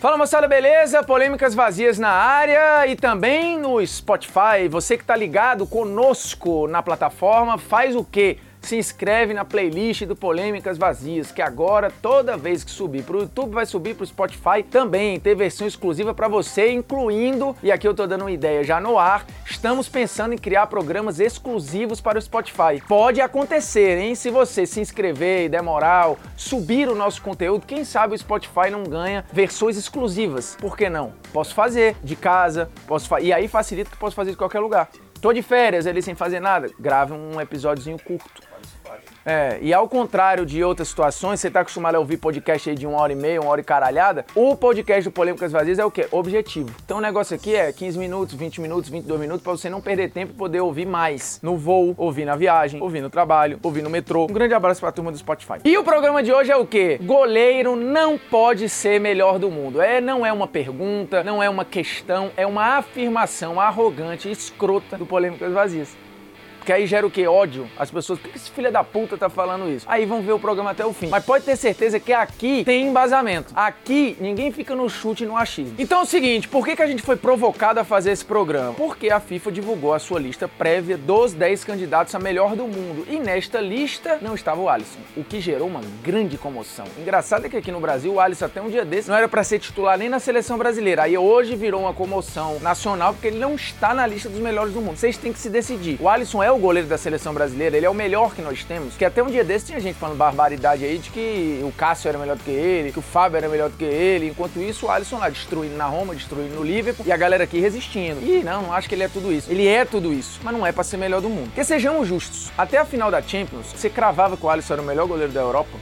Fala moçada, beleza? Polêmicas vazias na área e também no Spotify. Você que tá ligado conosco na plataforma, faz o quê? Se inscreve na playlist do Polêmicas Vazias, que agora toda vez que subir pro YouTube vai subir pro Spotify também, ter versão exclusiva para você, incluindo, e aqui eu tô dando uma ideia já no ar, estamos pensando em criar programas exclusivos para o Spotify. Pode acontecer, hein? Se você se inscrever e der moral, subir o nosso conteúdo, quem sabe o Spotify não ganha versões exclusivas. Por que não? Posso fazer de casa, posso fa e aí facilita que posso fazer de qualquer lugar. Tô de férias ali sem fazer nada, grave um episódiozinho curto. É, e ao contrário de outras situações, você tá acostumado a ouvir podcast aí de uma hora e meia, uma hora e caralhada, o podcast do Polêmicas Vazias é o quê? Objetivo. Então o negócio aqui é 15 minutos, 20 minutos, 22 minutos, para você não perder tempo e poder ouvir mais no voo, ouvir na viagem, ouvir no trabalho, ouvir no metrô. Um grande abraço pra turma do Spotify. E o programa de hoje é o quê? Goleiro não pode ser melhor do mundo. É, não é uma pergunta, não é uma questão, é uma afirmação arrogante, escrota do Polêmicas Vazias. Que aí gera o quê? Ódio. As pessoas, por que esse filho da puta tá falando isso? Aí vão ver o programa até o fim. Mas pode ter certeza que aqui tem embasamento. Aqui ninguém fica no chute e no achismo. Então é o seguinte, por que, que a gente foi provocado a fazer esse programa? Porque a FIFA divulgou a sua lista prévia dos 10 candidatos a melhor do mundo. E nesta lista não estava o Alisson, o que gerou uma grande comoção. Engraçado é que aqui no Brasil o Alisson até um dia desse não era para ser titular nem na seleção brasileira. Aí hoje virou uma comoção nacional porque ele não está na lista dos melhores do mundo. Vocês têm que se decidir. O Alisson é o goleiro da seleção brasileira, ele é o melhor que nós temos. Que até um dia desse tinha gente falando barbaridade aí de que o Cássio era melhor do que ele, que o Fábio era melhor do que ele. Enquanto isso, o Alisson lá destruindo na Roma, destruindo no Liverpool e a galera aqui resistindo. E não, não acho que ele é tudo isso. Ele é tudo isso, mas não é para ser melhor do mundo. Porque sejamos justos, até a final da Champions, você cravava que o Alisson era o melhor goleiro da Europa?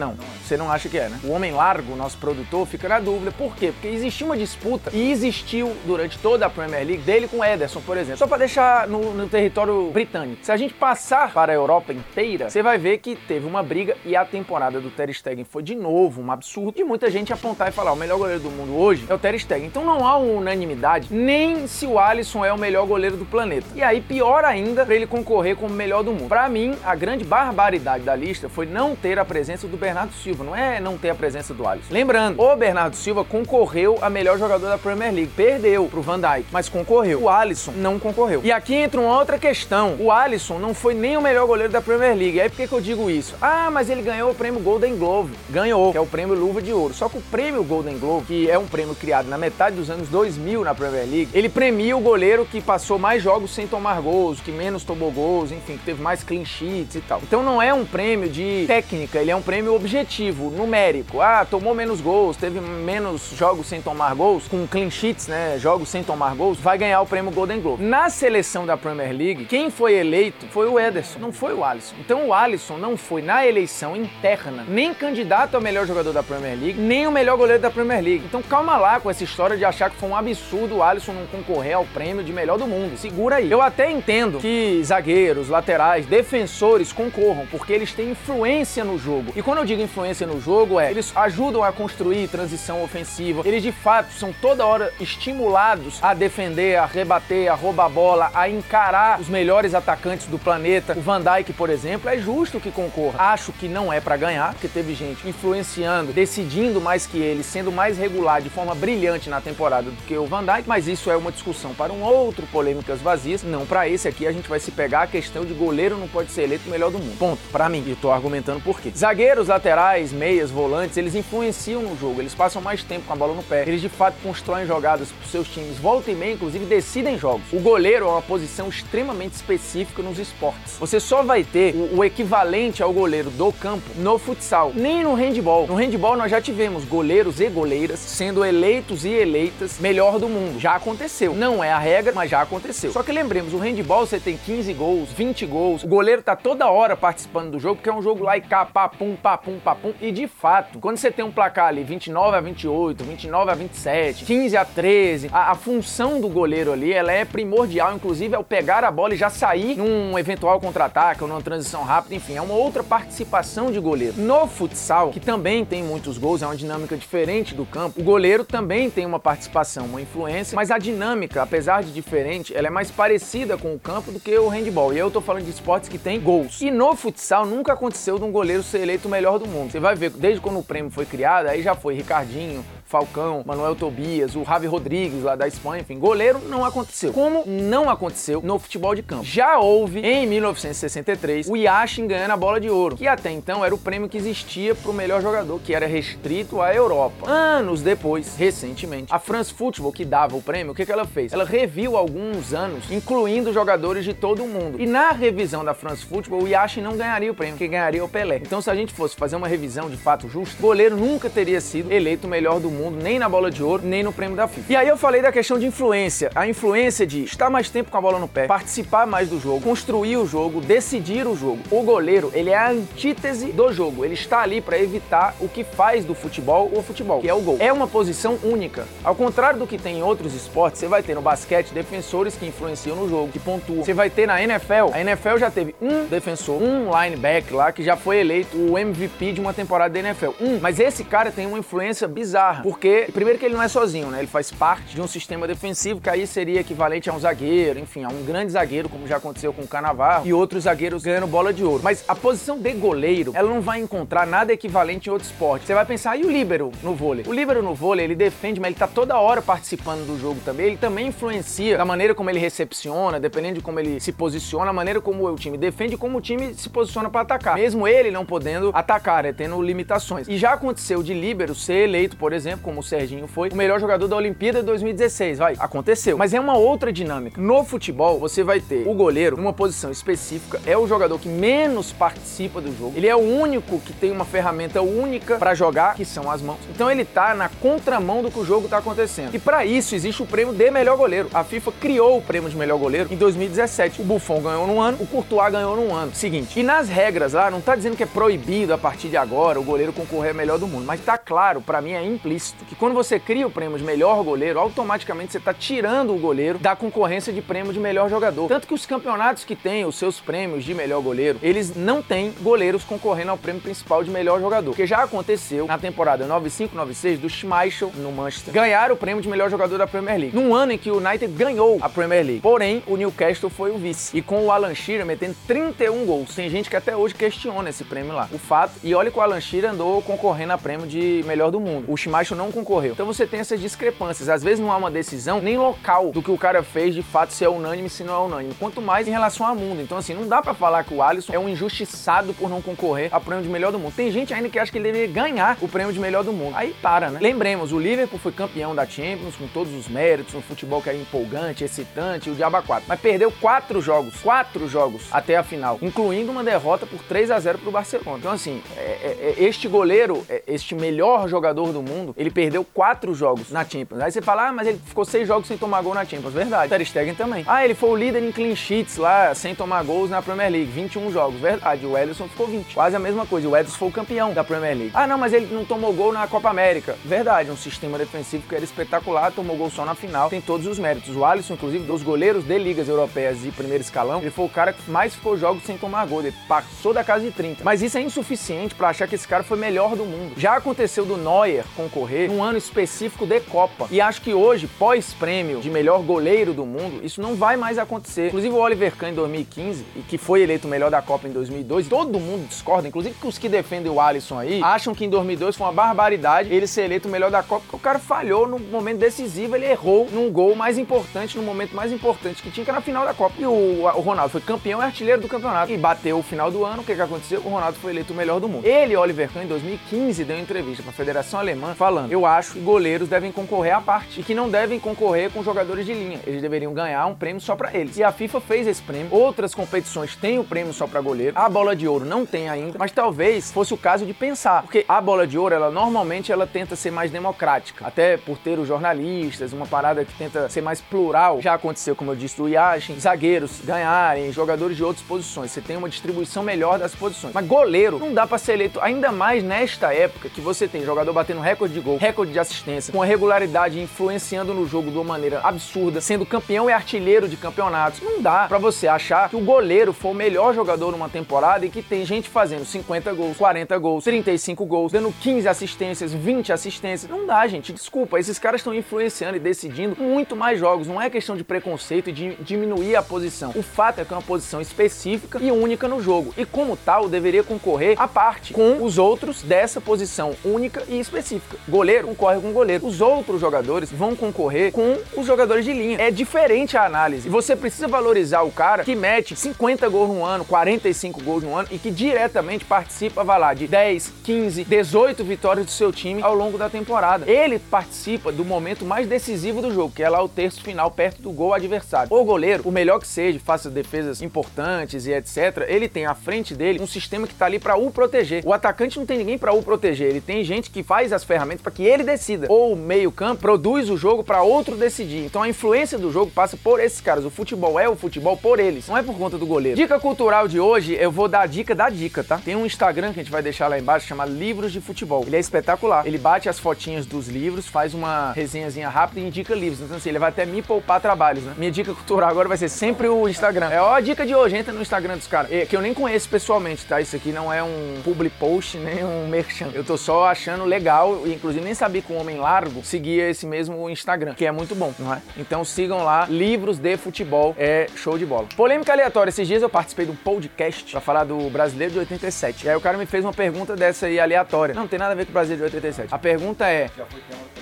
Não, você não acha que é, né? O Homem Largo, nosso produtor, fica na dúvida. Por quê? Porque existiu uma disputa e existiu durante toda a Premier League dele com o Ederson, por exemplo. Só para deixar no, no, território britânico. Se a gente passar para a Europa inteira, você vai ver que teve uma briga e a temporada do Ter Stegen foi de novo um absurdo e muita gente apontar e falar o melhor goleiro do mundo hoje é o Ter Stegen. Então não há unanimidade nem se o Alisson é o melhor goleiro do planeta. E aí pior ainda para ele concorrer como melhor do mundo. Para mim, a grande barbaridade da lista foi não ter a presença do Bernardo Silva, não é não ter a presença do Alisson. Lembrando, o Bernardo Silva concorreu a melhor jogador da Premier League, perdeu pro Van Dijk, mas concorreu. O Alisson não concorreu. E aqui entra uma outra questão. O Alisson não foi nem o melhor goleiro da Premier League. Aí por que, que eu digo isso? Ah, mas ele ganhou o prêmio Golden Glove. Ganhou, que é o prêmio Luva de Ouro. Só que o prêmio Golden Glove, que é um prêmio criado na metade dos anos 2000 na Premier League, ele premia o goleiro que passou mais jogos sem tomar gols, que menos tomou gols, enfim, que teve mais clean sheets e tal. Então não é um prêmio de técnica, ele é um prêmio objetivo numérico, ah, tomou menos gols, teve menos jogos sem tomar gols, com clean sheets, né, jogos sem tomar gols, vai ganhar o prêmio Golden Globe. Na seleção da Premier League, quem foi eleito foi o Ederson, não foi o Alisson. Então o Alisson não foi na eleição interna nem candidato ao melhor jogador da Premier League, nem o melhor goleiro da Premier League. Então calma lá com essa história de achar que foi um absurdo o Alisson não concorrer ao prêmio de melhor do mundo. Segura aí. Eu até entendo que zagueiros, laterais, defensores concorram, porque eles têm influência no jogo. E quando eu digo influência, no jogo é eles ajudam a construir transição ofensiva. Eles de fato são toda hora estimulados a defender, a rebater, a roubar a bola, a encarar os melhores atacantes do planeta. O Van Dijk, por exemplo, é justo que concorra. Acho que não é para ganhar, porque teve gente influenciando, decidindo mais que ele, sendo mais regular de forma brilhante na temporada do que o Van Dijk, mas isso é uma discussão para um outro polêmicas vazias. Não para esse aqui, a gente vai se pegar a questão de goleiro não pode ser eleito o melhor do mundo. Ponto. Para mim, e tô argumentando por quê. Zagueiros laterais meias, volantes, eles influenciam no jogo, eles passam mais tempo com a bola no pé, eles de fato constroem jogadas para seus times, volta e meia, inclusive decidem jogos. O goleiro é uma posição extremamente específica nos esportes. Você só vai ter o, o equivalente ao goleiro do campo no futsal, nem no handball. No handball nós já tivemos goleiros e goleiras sendo eleitos e eleitas melhor do mundo. Já aconteceu. Não é a regra, mas já aconteceu. Só que lembremos, o handball você tem 15 gols, 20 gols, o goleiro tá toda hora participando do jogo, porque é um jogo lá e cá, pá, pum, pá, pum, pá, papum. E de fato, quando você tem um placar ali 29 a 28, 29 a 27, 15 a 13, a, a função do goleiro ali, ela é primordial, inclusive, ao pegar a bola e já sair num eventual contra-ataque ou numa transição rápida, enfim, é uma outra participação de goleiro. No futsal, que também tem muitos gols, é uma dinâmica diferente do campo, o goleiro também tem uma participação, uma influência, mas a dinâmica, apesar de diferente, ela é mais parecida com o campo do que o handball. E eu tô falando de esportes que tem gols. E no futsal nunca aconteceu de um goleiro ser eleito o melhor do mundo. Você vai ver, desde quando o prêmio foi criado, aí já foi Ricardinho, Falcão, Manuel Tobias, o Javi Rodrigues lá da Espanha, enfim, goleiro não aconteceu. Como não aconteceu no futebol de campo. Já houve em 1963 o Yashin ganhando a bola de ouro, que até então era o prêmio que existia para o melhor jogador, que era restrito à Europa. Anos depois, recentemente, a France Football que dava o prêmio, o que, que ela fez? Ela reviu alguns anos, incluindo jogadores de todo o mundo. E na revisão da France Football, o Yashin não ganharia o prêmio, quem ganharia é o Pelé. Então, se a gente fosse fazer uma revisão de fato justa, o goleiro nunca teria sido eleito o melhor do mundo, nem na bola de ouro, nem no prêmio da FIFA. E aí eu falei da questão de influência. A influência de estar mais tempo com a bola no pé, participar mais do jogo, construir o jogo, decidir o jogo. O goleiro, ele é a antítese do jogo. Ele está ali para evitar o que faz do futebol o futebol, que é o gol. É uma posição única. Ao contrário do que tem em outros esportes, você vai ter no basquete defensores que influenciam no jogo, que pontuam. Você vai ter na NFL, a NFL já teve um defensor, um linebacker lá que já foi eleito o MVP de uma temporada da NFL. Um, mas esse cara tem uma influência bizarra, porque primeiro que ele não é sozinho, né? Ele faz parte de um sistema defensivo que aí seria equivalente a um zagueiro, enfim, a um grande zagueiro, como já aconteceu com o Canavarro, e outros zagueiros ganhando bola de ouro. Mas a posição de goleiro, ela não vai encontrar nada equivalente em outro esporte. Você vai pensar, e o líbero no vôlei? O líbero no vôlei, ele defende, mas ele tá toda hora participando do jogo também. Ele também influencia da maneira como ele recepciona, dependendo de como ele se posiciona, a maneira como o time defende como o time se posiciona para atacar. Mesmo ele não podendo atacar, né, tendo limitações. E já aconteceu de líbero ser eleito, por exemplo, como o Serginho foi, o melhor jogador da Olimpíada de 2016, vai. Aconteceu. Mas é uma outra dinâmica. No futebol, você vai ter o goleiro numa posição específica, é o jogador que menos participa do jogo. Ele é o único que tem uma ferramenta única para jogar, que são as mãos. Então ele tá na contramão do que o jogo tá acontecendo. E para isso existe o prêmio de melhor goleiro. A FIFA criou o prêmio de melhor goleiro em 2017. O Buffon ganhou num ano, o Courtois ganhou num ano. Seguinte. E nas regras lá, não tá dizendo que é proibido a partir de agora o goleiro concorrer a melhor do mundo, mas tá claro, para mim é implícito, que quando você cria o prêmio de melhor goleiro, automaticamente você tá tirando o goleiro da concorrência de prêmio de melhor jogador. Tanto que os campeonatos que têm os seus prêmios de melhor goleiro, eles não têm goleiros concorrendo ao prêmio principal de melhor jogador. Que já aconteceu na temporada 95-96 do Schmeichel no Manchester ganhar o prêmio de melhor jogador da Premier League. Num ano em que o United ganhou a Premier League. Porém, o Newcastle foi o vice. E com o Alan Shearer metendo 31 gols. Tem gente que até hoje questiona esse prêmio lá. O fato, e olha que o Alan Shearer andou concorrendo a prêmio de melhor do mundo. O Schmeichel não concorreu. Então você tem essas discrepâncias. Às vezes não há uma decisão nem local do que o cara fez de fato se é unânime se não é unânime. Quanto mais em relação ao mundo. Então assim, não dá para falar que o Alisson é um injustiçado por não concorrer a prêmio de melhor do mundo. Tem gente ainda que acha que ele deveria ganhar o prêmio de melhor do mundo. Aí para, né? Lembremos, o Liverpool foi campeão da Champions com todos os méritos, um futebol que era empolgante, excitante, o Diaba 4. Mas perdeu quatro jogos, quatro jogos até a final, incluindo uma derrota por 3 a 0 pro Barcelona. Então assim, é, é, é, este goleiro, é, este melhor jogador do mundo, ele perdeu quatro jogos na Champions. Aí você fala, ah, mas ele ficou seis jogos sem tomar gol na Champions. Verdade. Ter Stegen também. Ah, ele foi o líder em clean sheets lá, sem tomar gols na Premier League. 21 jogos. Verdade. O Ederson ficou 20. Quase a mesma coisa. O Ederson foi o campeão da Premier League. Ah, não, mas ele não tomou gol na Copa América. Verdade. Um sistema defensivo que era espetacular, tomou gol só na final. Tem todos os méritos. O Alisson, inclusive, dos goleiros de ligas europeias de primeiro escalão, ele foi o cara que mais ficou jogos sem tomar gol. Ele passou da casa de 30. Mas isso é insuficiente para achar que esse cara foi melhor do mundo. Já aconteceu do Neuer concorrer num ano específico de Copa. E acho que hoje, pós-prêmio de melhor goleiro do mundo, isso não vai mais acontecer. Inclusive o Oliver Kahn em 2015, e que foi eleito o melhor da Copa em 2002, todo mundo discorda, inclusive os que defendem o Alisson aí, acham que em 2002 foi uma barbaridade ele ser eleito o melhor da Copa, porque o cara falhou no momento decisivo, ele errou num gol mais importante, no momento mais importante que tinha, que era na final da Copa. E o, o Ronaldo foi campeão e artilheiro do campeonato. E bateu o final do ano, o que, que aconteceu? O Ronaldo foi eleito o melhor do mundo. Ele, Oliver Kahn, em 2015, deu uma entrevista para a Federação Alemã falando: Eu acho que goleiros devem concorrer à parte e que não devem concorrer com jogadores de linha. Eles deveriam ganhar um prêmio só para eles. E a FIFA fez esse prêmio. Outras competições têm o prêmio só para goleiro. A bola de ouro não tem ainda, mas talvez fosse o caso de pensar, porque a bola de ouro, ela normalmente ela tenta ser mais democrática, até por ter os jornalistas, uma parada que tenta ser mais plural. Já aconteceu, como eu disse, do Yashin, zagueiros ganharem, jogadores de outras posições. Você tem uma distribuição melhor das posições. Mas goleiro não dá para ser eleito, ainda mais nesta época que você tem jogador batendo recorde de gol, recorde de assistência, com a regularidade influenciando no jogo de uma maneira absurda, sendo campeão e artilheiro de campeonatos. Não dá para você achar que o goleiro foi o melhor jogador numa temporada e que tem gente fazendo 50 gols, 40 gols, 35 gols, dando 15 assistências, 20 assistências. Não dá, gente. Desculpa, esses caras estão influenciando e decidindo muito mais jogos. Não é questão de preconceito e de diminuir a posição. O fato é que é uma posição específica e única no jogo. E como tal, deveria concorrer à parte com os outros dessa posição única e específica. goleiro concorre com o goleiro. Os outros jogadores vão concorrer com os jogadores de linha. É diferente a análise. Você precisa valorizar o cara que mete 50 gols no ano, 45 gols no ano e que diretamente participa, vai lá, de 10, 15, 18 vitórias do seu time ao longo da temporada. Ele participa do momento mais decisivo do jogo, que é lá o terço final perto do gol adversário. O goleiro, o melhor que seja, faça defesas importantes e etc, ele tem à frente dele um sistema que tá ali para o proteger. O atacante não tem ninguém para o proteger, ele tem gente que faz as ferramentas que ele decida. Ou o meio-campo produz o jogo para outro decidir. Então a influência do jogo passa por esses caras. O futebol é o futebol por eles, não é por conta do goleiro. Dica cultural de hoje, eu vou dar a dica da dica, tá? Tem um Instagram que a gente vai deixar lá embaixo chamado Livros de Futebol. Ele é espetacular. Ele bate as fotinhas dos livros, faz uma resenhazinha rápida e indica livros. Então assim, ele vai até me poupar trabalhos, né? Minha dica cultural agora vai ser sempre o Instagram. É ó a dica de hoje, entra no Instagram dos caras. É, que eu nem conheço pessoalmente, tá? Isso aqui não é um public post, nem um merchan. Eu tô só achando legal, e inclusive nem sabia que um homem largo seguia esse mesmo Instagram, que é muito bom, não é? Então sigam lá, livros de futebol, é show de bola. Polêmica aleatória, esses dias eu participei de um podcast pra falar do brasileiro de 87. E aí o cara me fez uma pergunta dessa aí aleatória. Não, não tem nada a ver com o brasileiro de 87. A pergunta é. Já foi tema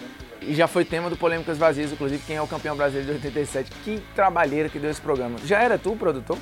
e já foi tema do Polêmicas Vazias, inclusive, quem é o campeão brasileiro de 87. Que trabalheira que deu esse programa. Já era tu, produtor?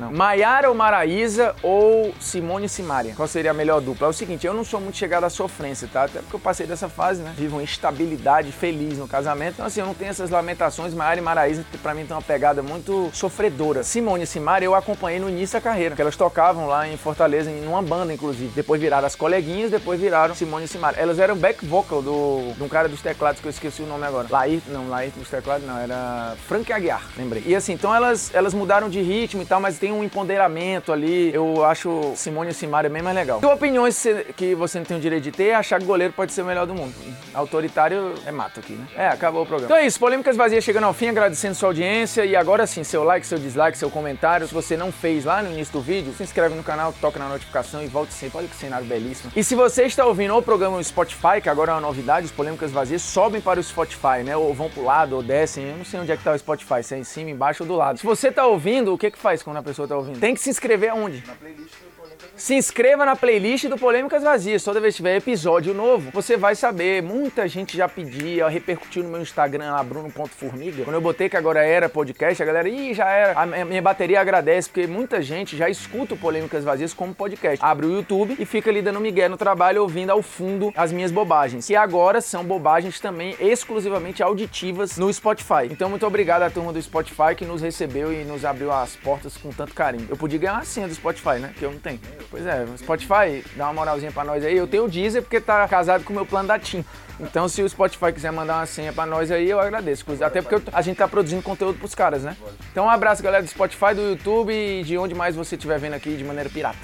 Não. Maiara ou Maraísa ou Simone e Simaria? Qual seria a melhor dupla? É o seguinte, eu não sou muito chegado à sofrência, tá? Até porque eu passei dessa fase, né? Vivo uma instabilidade feliz no casamento. Então, assim, eu não tenho essas lamentações. Maiara e Maraísa, pra mim tem uma pegada muito sofredora. Simone e Simaria eu acompanhei no início da carreira, elas tocavam lá em Fortaleza, em uma banda, inclusive. Depois viraram as coleguinhas, depois viraram Simone e Simaria. Elas eram back vocal do, de um cara dos teclados, que eu esqueci o nome agora. Laí, não, Laí dos teclados não, era Frank Aguiar, lembrei. E assim, então elas, elas mudaram de ritmo e tal, mas tem um empoderamento ali. Eu acho Simone e Simaria bem mais legal. Tem opiniões que você não tem o direito de ter, é achar que o goleiro pode ser o melhor do mundo. Autoritário é mato aqui, né? É, acabou o programa. Então é isso, Polêmicas Vazias chegando ao fim, agradecendo sua audiência. E agora sim, seu like, seu dislike, seu comentário. Se você não fez lá no início do vídeo, se inscreve no canal, toca na notificação e volte sempre. Olha que cenário belíssimo. E se você está ouvindo o programa no Spotify, que agora é uma novidade, os Polêmicas Vazias sobem para o Spotify, né? Ou vão pro lado, ou descem. Eu não sei onde é que tá o Spotify, se é em cima, embaixo ou do lado. Se você tá ouvindo, o que que faz quando a pessoa tá ouvindo? Tem que se inscrever aonde? Na playlist do se inscreva na playlist do Polêmicas Vazias. Toda vez que tiver episódio novo, você vai saber. Muita gente já pedia, repercutiu no meu Instagram lá, bruno.formiga. Quando eu botei que agora era podcast, a galera, ih, já era. A minha bateria agradece, porque muita gente já escuta o Polêmicas Vazias como podcast. Abre o YouTube e fica ali dando migué no trabalho, ouvindo ao fundo as minhas bobagens. E agora são bobagens também exclusivamente auditivas no Spotify. Então, muito obrigado à turma do Spotify que nos recebeu e nos abriu as portas com tanto carinho. Eu podia ganhar uma senha do Spotify, né? Que eu não tenho. Pois é, Spotify, dá uma moralzinha pra nós aí. Eu tenho o Deezer porque tá casado com o meu plano da TIM. Então, se o Spotify quiser mandar uma senha pra nós aí, eu agradeço. Até porque a gente tá produzindo conteúdo pros caras, né? Então, um abraço, galera do Spotify, do YouTube e de onde mais você estiver vendo aqui de maneira pirata.